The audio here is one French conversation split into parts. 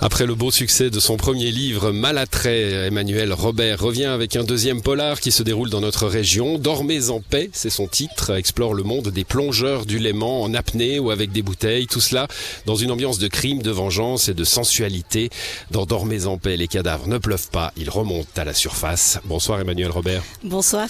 Après le beau succès de son premier livre, Malattrait, Emmanuel Robert revient avec un deuxième polar qui se déroule dans notre région. Dormez en paix, c'est son titre, explore le monde des plongeurs du Léman en apnée ou avec des bouteilles, tout cela dans une ambiance de crime, de vengeance et de sensualité. Dans Dormez en paix, les cadavres ne pleuvent pas, ils remontent à la surface. Bonsoir Emmanuel Robert. Bonsoir.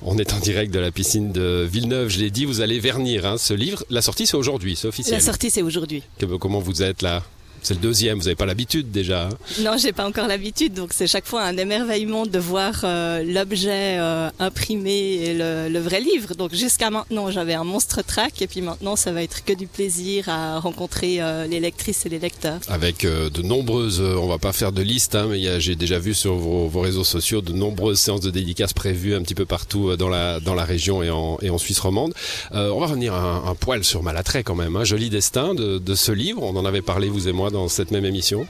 On est en direct de la piscine de Villeneuve. Je l'ai dit, vous allez vernir hein, ce livre. La sortie, c'est aujourd'hui, c'est officiel. La sortie, c'est aujourd'hui. Comment vous êtes là? C'est le deuxième, vous n'avez pas l'habitude déjà. Hein non, j'ai pas encore l'habitude, donc c'est chaque fois un émerveillement de voir euh, l'objet euh, imprimé et le, vrai livre. Donc jusqu'à maintenant, j'avais un monstre track, et puis maintenant, ça va être que du plaisir à rencontrer euh, les lectrices et les lecteurs. Avec de nombreuses, on va pas faire de liste, hein, mais j'ai déjà vu sur vos, réseaux sociaux de nombreuses séances de dédicaces prévues un petit peu partout dans la dans la région et en, et en Suisse romande. on va revenir un, poil sur Malattrait quand même. Un hein. joli destin de, de ce livre. On en avait parlé vous et moi dans cette même émission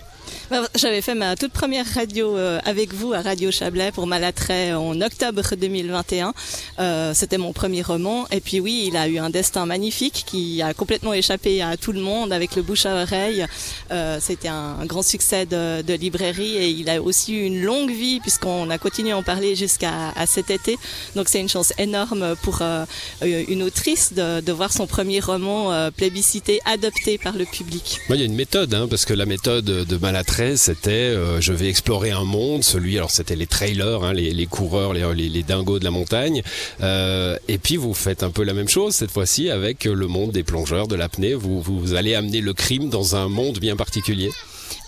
J'avais fait ma toute première radio euh, avec vous à Radio Chablais pour Malattrait en octobre 2021. Euh, C'était mon premier roman. Et puis oui, il a eu un destin magnifique qui a complètement échappé à tout le monde avec le bouche à oreille. Euh, C'était un, grand succès de, librairie et il a aussi eu une longue vie puisqu'on a continué à en parler jusqu'à cet été. Donc c'est une chance énorme pour une autrice de, voir son premier roman plébiscité, adopté par le public. Il y a une méthode, hein, parce que la méthode de C'était euh, je vais explorer un monde. Celui, alors c'était les trailers, hein, les, coureurs, les, les, dingos de la montagne. Euh, et puis vous faites un peu la même chose cette fois-ci avec le monde des plongeurs, de l'apnée. Vous, vous allez amener le crime dans un monde bien particulier.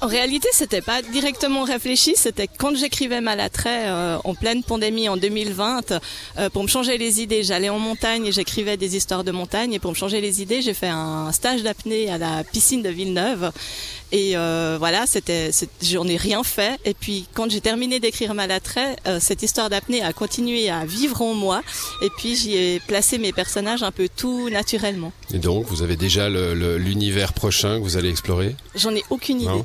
En réalité, c'était pas directement réfléchi. C'était quand j'écrivais Malattrait euh, en pleine pandémie en 2020. Euh, pour me changer les idées, j'allais en montagne et j'écrivais des histoires de montagne. Et pour me changer les idées, j'ai fait un stage d'apnée à la piscine de Villeneuve. Et euh, voilà, c'était, j'en ai rien fait. Et puis quand j'ai terminé d'écrire Malattrait, euh, cette histoire d'apnée a continué à vivre en moi. Et puis j'y ai placé mes personnages un peu tout naturellement. Et donc, vous avez déjà l'univers prochain que vous allez explorer? J'en ai aucune idée.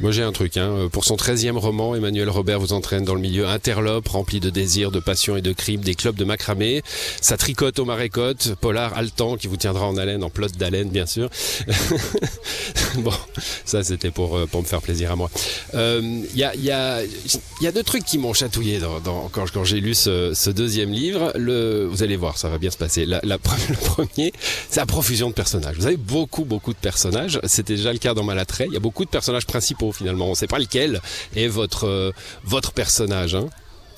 Moi j'ai un truc. Hein. Pour son 13e roman, Emmanuel Robert vous entraîne dans le milieu interlope, rempli de désirs, de passion et de crimes, des clubs de macramé. Ça tricote au marécote, polar haletant qui vous tiendra en haleine, en plot d'haleine bien sûr. bon, ça c'était pour, euh, pour me faire plaisir à moi. Il euh, y, a, y, a, y, a, deux trucs qui m'ont chatouillé dans, dans, quand, quand j'ai lu ce, ce, deuxième livre. Le, vous allez voir, ça va bien se passer. La, la, le premier, c'est la profusion de personnages. Vous avez beaucoup, beaucoup de personnages. C'était déjà le cas dans Malattrait. Il y a beaucoup de personnages principaux finalement. On ne sait pas lequel est votre, euh, votre personnage. Hein.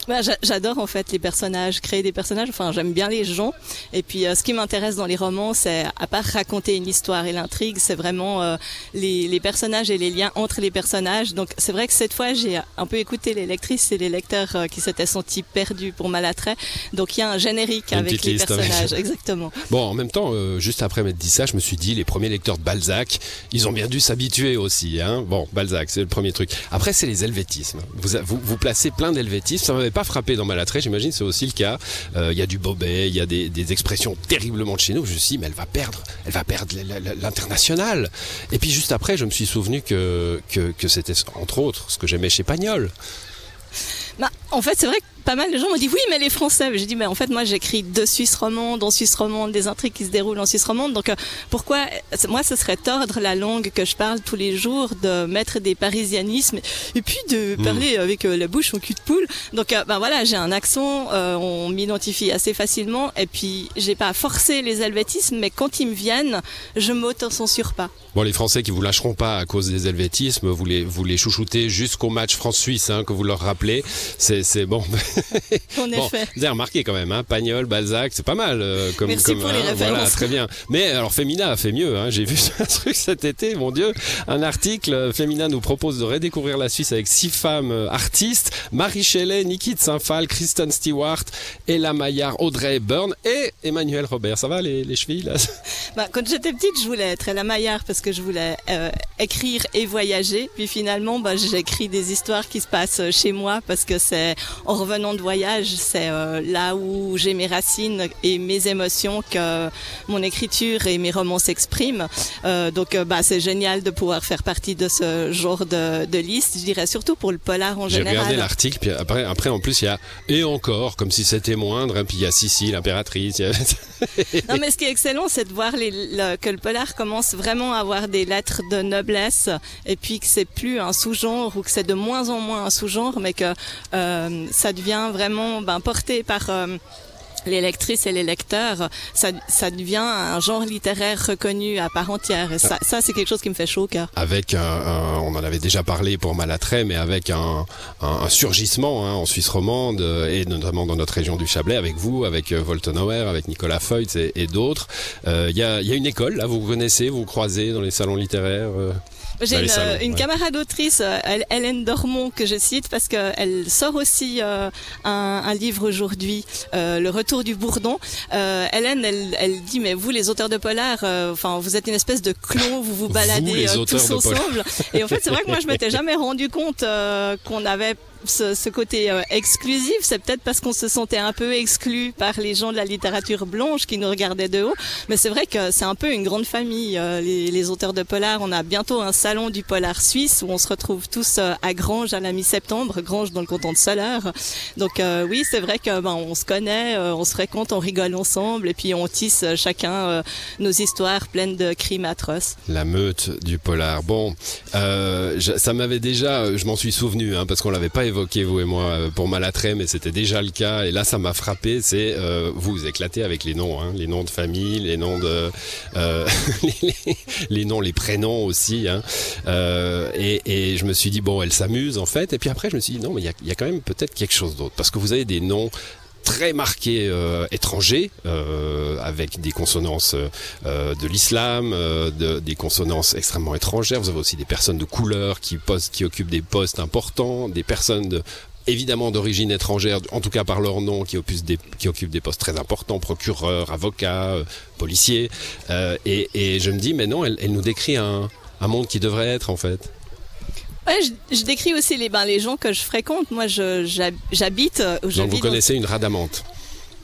Bah, j'adore en fait les personnages, créer des personnages. Enfin, j'aime bien les gens. Et puis, euh, ce qui m'intéresse dans les romans, c'est à part raconter une histoire et l'intrigue, c'est vraiment euh, les, les, personnages et les liens entre les personnages. Donc, c'est vrai que cette fois, j'ai un peu écouté les lectrices et les lecteurs euh, qui s'étaient sentis perdus pour Malattrait. Donc, il y a un générique avec les personnages, exactement. Bon, en même temps, juste après m'être dit ça, je me suis dit, les premiers lecteurs de Balzac, ils ont bien dû s'habituer aussi. Hein bon, Balzac, c'est le premier truc. Après, c'est les helvétismes. Vous, vous, vous placez plein d'helvétismes. Pas frappé dans Malattrait, j'imagine c'est aussi le cas. Euh, il y a du bobet, il y a des, expressions terriblement de chez nous. Je me suis dit, mais elle va perdre, elle va perdre l'international. Et puis juste après, je me suis souvenu que, que, que c'était entre autres ce que j'aimais chez Pagnol. Bah, en fait, c'est vrai que pas mal de gens m'ont dit oui, mais les Français. J'ai dit, mais en fait, moi, j'écris de Suisse romande, en Suisse romande, des intrigues qui se déroulent en Suisse romande. Donc, euh, pourquoi, moi, ce serait tordre la langue que je parle tous les jours, de mettre des parisianismes et puis de hmm. parler avec euh, la bouche en cul de poule. Donc, euh, ben voilà, j'ai un accent, on m'identifie assez facilement et puis j'ai pas forcé les helvétismes, mais quand ils me viennent, je m'auto-censure pas. Bon, les Français qui vous lâcheront pas à cause des helvétismes, vous les, vous les chouchoutez jusqu'au match France-Suisse, hein, que vous leur rappelez. C'est bon. En effet. Vous avez remarqué quand même, hein, Pagnol, Balzac, c'est pas mal. Euh, comme, Merci pour les hein, Voilà, très bien. Mais alors, Femina a fait mieux. Hein, J'ai vu un truc cet été, mon Dieu. Un article, euh, Femina nous propose de redécouvrir la Suisse avec six femmes euh, artistes. Marie Shelley, Niki de Saint-Phal, Kristen Stewart, Ella Maillard, Audrey Byrne et Emmanuel Robert. Ça va les, les chevilles là? Bah, Quand j'étais petite, je voulais être Ella Maillard parce que je voulais euh, écrire et voyager. Puis finalement, bah, j'écris des histoires qui se passent chez moi parce que c'est c'est en revenant de voyage, c'est euh, là où j'ai mes racines et mes émotions que mon écriture et mes romans s'expriment. Euh, donc, euh, bah, c'est génial de pouvoir faire partie de ce genre de, de liste. Je dirais surtout pour le polar en J'ai général. regardé l'article, puis après, après, en plus, il y a et encore, comme si c'était moindre, hein, puis il y a Sissi, l'impératrice. Non, mais ce qui est excellent, c'est de voir les, le- que le polar commence vraiment à avoir des lettres de noblesse, et puis que c'est plus un sous-genre ou que c'est de moins en moins un sous-genre, mais que euh, ça devient vraiment ben, porté par euh, les lectrices et les lecteurs. Ça, devient un genre littéraire reconnu à part entière. Ça, c'est quelque chose qui me fait chaud au cœur. avec on en avait déjà parlé pour Malattrait, mais avec un, surgissement hein, en Suisse romande euh, et notamment dans notre région du Chablais, avec vous, avec euh, Woltenauer, avec Nicolas Feutz et, d'autres. Il y, a, une école là, vous connaissez, vous croisez dans les salons littéraires. J'ai Dans les une, salons, une ouais. camarade autrice, euh, Hélène Dormont, que je cite parce qu'elle sort aussi euh, un, un livre aujourd'hui, euh, Le Retour du Bourdon. Euh, Hélène, elle, elle dit mais vous les auteurs de polar, euh, enfin vous êtes une espèce de clon, vous vous baladez euh, tous ensemble. Et en fait c'est vrai que moi je m'étais jamais rendu compte euh, qu'on avait ce, ce côté euh, exclusif, c'est peut-être parce qu'on se sentait un peu exclu par les gens de la littérature blanche qui nous regardaient de haut. Mais c'est vrai que c'est un peu une grande famille, euh, les, les auteurs de polar. On a bientôt un salon du polar suisse où on se retrouve tous euh, à Granges à la mi-septembre, Granges dans le canton de Soleure. Donc euh, oui, c'est vrai que ben, on se connaît, euh, on se fréquente, on rigole ensemble et puis on tisse euh, chacun nos histoires pleines de crimes atroces. La meute du polar. Bon, ça m'avait déjà, je m'en suis souvenu, hein, parce qu'on l'avait pas évoqué vous et moi euh, pour Malattrait, mais c'était déjà le cas. Et là, ça m'a frappé. C'est euh, vous éclatez avec les noms, hein, les noms de famille, les noms de, euh, les, noms, les prénoms aussi. Hein. Et, je me suis dit bon, elle s'amuse en fait. Et puis après, je me suis dit non, mais il y a quand même peut-être quelque chose d'autre, parce que vous avez des noms très marqués euh, étrangers, euh, avec des consonances euh, de l'islam, de- des consonances extrêmement étrangères. Vous avez aussi des personnes de couleur qui, occupent des postes importants, des personnes de, évidemment d'origine étrangère, en tout cas par leur nom, qui occupent des, qui occupent des postes très importants, procureurs, avocats, policiers. Et, je me dis, mais non, elle, nous décrit un monde qui devrait être en fait. Ouais, je, je décris aussi les, ben, les gens que je fréquente. Moi, j'habite. euh, je Donc vous connaissez une radamante.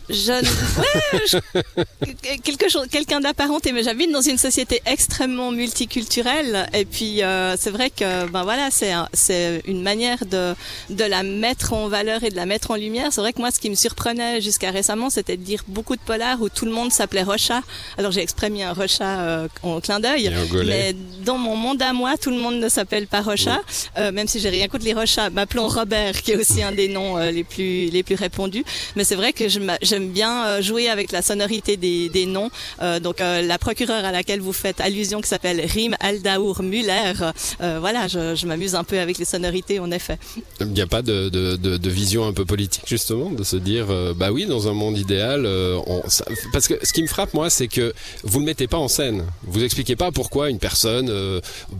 Je, ouais, je- quelque chose, quelqu'un d'apparenté, mais j'habite dans une société extrêmement multiculturelle. Et puis, euh, c'est vrai que, ben voilà, c'est un- c'est une manière de de la mettre en valeur et de la mettre en lumière. C'est vrai que moi, ce qui me surprenait jusqu'à récemment, c'était de dire beaucoup de polars où tout le monde s'appelait Rocha. Alors, j'ai exprès mis un Rocha euh, en clin d'œil. Mais dans mon monde à moi, tout le monde ne s'appelle pas Rocha, euh, même si j'ai rien contre les Rochas. M'appelons Robert, qui est aussi un des noms euh, les plus les plus répandus. Mais c'est vrai que je m'a- j'aime bien euh, jouer avec la sonorité des, noms. Euh, donc euh, la procureure à laquelle vous faites allusion, qui s'appelle Rim Aldaour Muller. voilà, je, m'amuse un peu avec les sonorités, en effet. Il n'y a pas de, vision un peu politique justement, de se dire, bah oui, dans un monde idéal, parce que ce qui me frappe moi, c'est que vous ne mettez pas en scène. Vous expliquez pas pourquoi une personne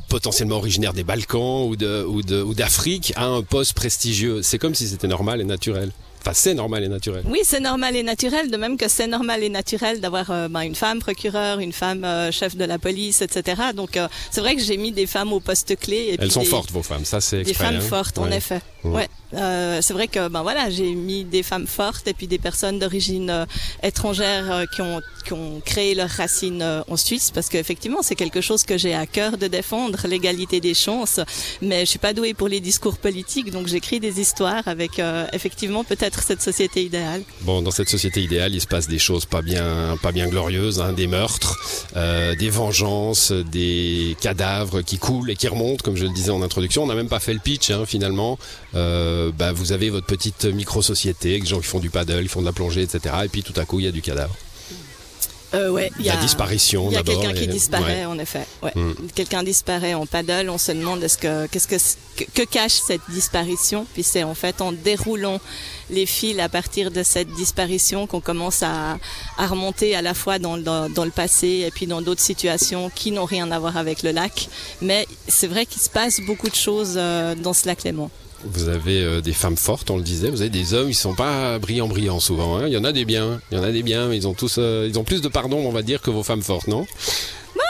potentiellement originaire des Balkans ou d'Afrique a un poste prestigieux. C'est comme si c'était normal et naturel. Enfin, c'est normal et naturel. Oui, c'est normal et naturel, de même que c'est normal et naturel d'avoir euh, ben, une femme procureur, une femme euh, chef de la police, etc. Donc euh, c'est vrai que j'ai mis des femmes au poste clé. Et Elles puis sont des- fortes vos femmes, ça c'est Des femmes hein. fortes, en effet. Ouais. Ouais. Euh, c'est vrai que ben voilà, j'ai mis des femmes fortes et puis des personnes d'origine euh, étrangère euh, qui ont qui ont créé leurs racines en Suisse parce qu'effectivement c'est quelque chose que j'ai à cœur de défendre, l'égalité des chances. Mais je suis pas douée pour les discours politiques, donc j'écris des histoires avec effectivement peut-être cette société idéale. Bon, dans cette société idéale, il se passe des choses pas bien, pas bien glorieuses, hein, des meurtres, des vengeances, des cadavres qui coulent et qui remontent, comme je le disais en introduction. On n'a même pas fait le pitch, hein, finalement. Euh, bah, vous avez votre petite micro-société, avec des gens qui font du paddle, qui font de la plongée, etc. Et puis tout à coup, il y a du cadavre. Euh, ouais, y La a disparition Il y a quelqu'un qui disparaît, ouais. en effet. Ouais. Mm. Quelqu'un disparaît en paddle. On se demande est-ce que qu'est-ce que, que cache cette disparition? Puis c'est en fait en déroulant les fils à partir de cette disparition qu'on commence à, à remonter à la fois dans, le- dans, dans le passé et puis dans d'autres situations qui n'ont rien à voir avec le lac. Mais c'est vrai qu'il se passe beaucoup de choses euh, dans ce lac Léman. Vous avez euh, des femmes fortes, on le disait. Vous avez des hommes, ils sont pas brillants, brillants souvent. hein. Il y en a des biens, il y en a des biens, mais ils ont tous, euh, ils ont plus de pardon, on va dire, que vos femmes fortes, non?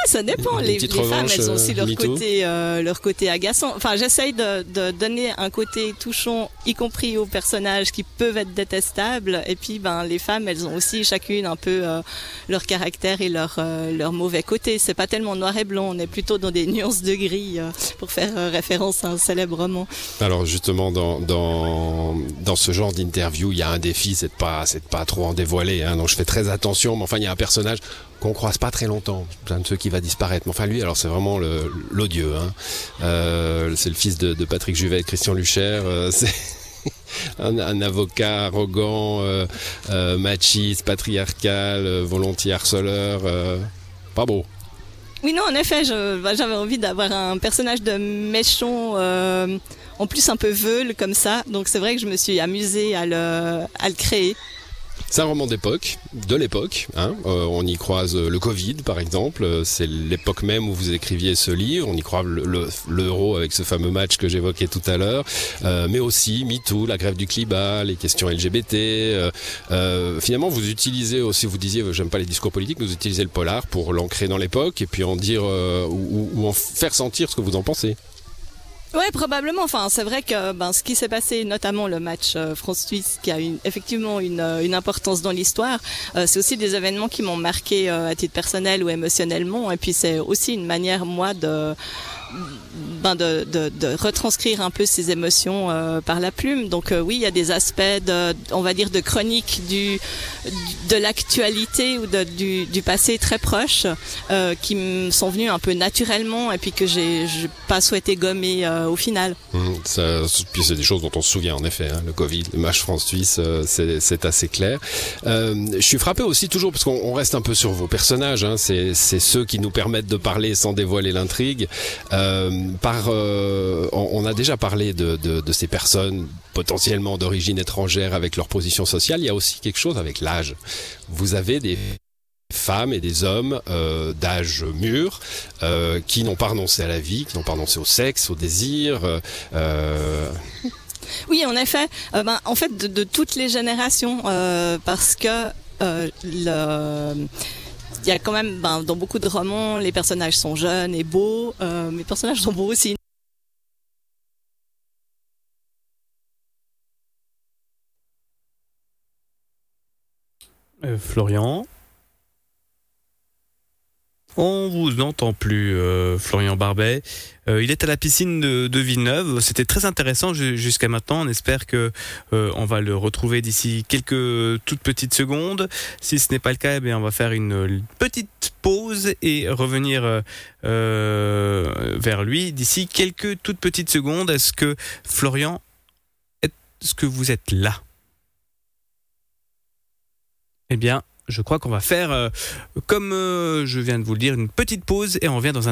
Ça dépend. Les, femmes, elles ont aussi euh, leur MeToo. côté, euh, leur côté agaçant. Enfin, j'essaye de, de donner un côté touchant, y compris aux personnages qui peuvent être détestables. Et puis, ben, les femmes, elles ont aussi chacune un peu euh, leur caractère et leur euh, leur mauvais côté. C'est pas tellement noir et blanc. On est plutôt dans des nuances de gris, pour faire référence à un célèbre roman. Alors justement dans dans dans ce genre d'interview, il y a un défi, c'est de pas c'est de pas trop en dévoiler. Hein, donc je fais très attention. Mais enfin, il y a un personnage qu'on croise pas très longtemps, plein de ceux qui va disparaître. Mais enfin lui, alors c'est vraiment l'odieux. Hein. Euh, c'est le fils de, Patrick Juvet, Christian Lucher. euh, c'est un, un avocat arrogant, euh, machiste, patriarcal, volontiers harceleur. pas beau. Oui, non, en effet, bah, j'avais envie d'avoir un personnage de méchant, en plus un peu veule comme ça. Donc c'est vrai que je me suis amusée à le créer. C'est un roman d'époque, de l'époque. Hein. Euh, on y croise euh, le Covid, par exemple. Euh, C'est l'époque même où vous écriviez ce livre. On y croise le- le- l'euro avec ce fameux match que j'évoquais tout à l'heure. Mais aussi MeToo, la grève du climat, les questions LGBT. Finalement, vous utilisez aussi, vous disiez, j'aime pas les discours politiques, vous utilisez le polar pour l'ancrer dans l'époque et puis en dire ou en faire sentir ce que vous en pensez. Ouais, probablement. Enfin, c'est vrai que ben, ce qui s'est passé, notamment le match euh, France-Suisse, qui a effectivement une, euh, une importance dans l'histoire, euh, c'est aussi des événements qui m'ont marqué euh, à titre personnel ou émotionnellement. Et puis c'est aussi une manière, moi, de ben de, retranscrire un peu ces émotions euh, par la plume. Donc euh, oui, il y a des aspects de, on va dire, de chronique du, de l'actualité ou de, du, passé très proche euh, qui me sont venus un peu naturellement et puis que j'ai pas souhaité gommer au final. Ça, puis c'est des choses dont on se souvient en effet. hein, le Covid, le match France-Suisse, c'est assez clair. Je suis frappé aussi toujours parce qu'on on reste un peu sur vos personnages. Hein, c'est ceux qui nous permettent de parler sans dévoiler l'intrigue. Euh, euh, on, a déjà parlé de, ces personnes potentiellement d'origine étrangère avec leur position sociale. Il y a aussi quelque chose avec l'âge. Vous avez des femmes et des hommes euh, d'âge mûr qui n'ont pas renoncé à la vie, qui n'ont pas renoncé au sexe, au désir. Oui, en effet. Ben, en fait, de, de toutes les générations, parce que le il y a quand même, ben, dans beaucoup de romans, les personnages sont jeunes et beaux. Euh, mes personnages sont beaux aussi. Euh, Florian? On vous entend plus, euh, Florian Barbet. Euh, il est à la piscine de, Villeneuve. C'était très intéressant ju- jusqu'à maintenant. On espère que euh, on va le retrouver d'ici quelques toutes petites secondes. Si ce n'est pas le cas, eh on va faire une petite pause et revenir vers lui d'ici quelques toutes petites secondes. Est-ce que Florian, est-ce que vous êtes là? Eh bien, je crois qu'on va faire, euh, comme euh, je viens de vous le dire, une petite pause et on revient dans un